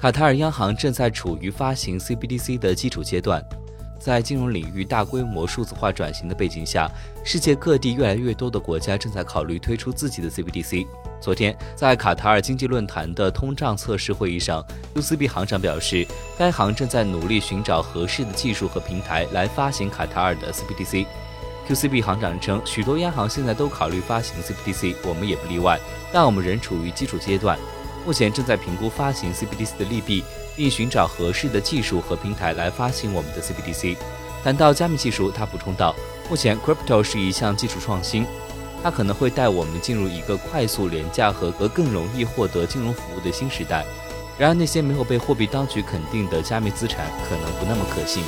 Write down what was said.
卡塔尔央行正在处于发行 CBDC 的基础阶段。在金融领域大规模数字化转型的背景下，世界各地越来越多的国家正在考虑推出自己的 CBDC。昨天，在卡塔尔经济论坛的通胀测试会议上，UCB 行长表示，该行正在努力寻找合适的技术和平台来发行卡塔尔的 CBDC。QCB 行长称，许多央行现在都考虑发行 CBDC，我们也不例外，但我们仍处于基础阶段。目前正在评估发行 CBDC 的利弊，并寻找合适的技术和平台来发行我们的 CBDC。谈到加密技术，他补充道：“目前 Crypto 是一项技术创新，它可能会带我们进入一个快速、廉价和和更容易获得金融服务的新时代。然而，那些没有被货币当局肯定的加密资产可能不那么可信。”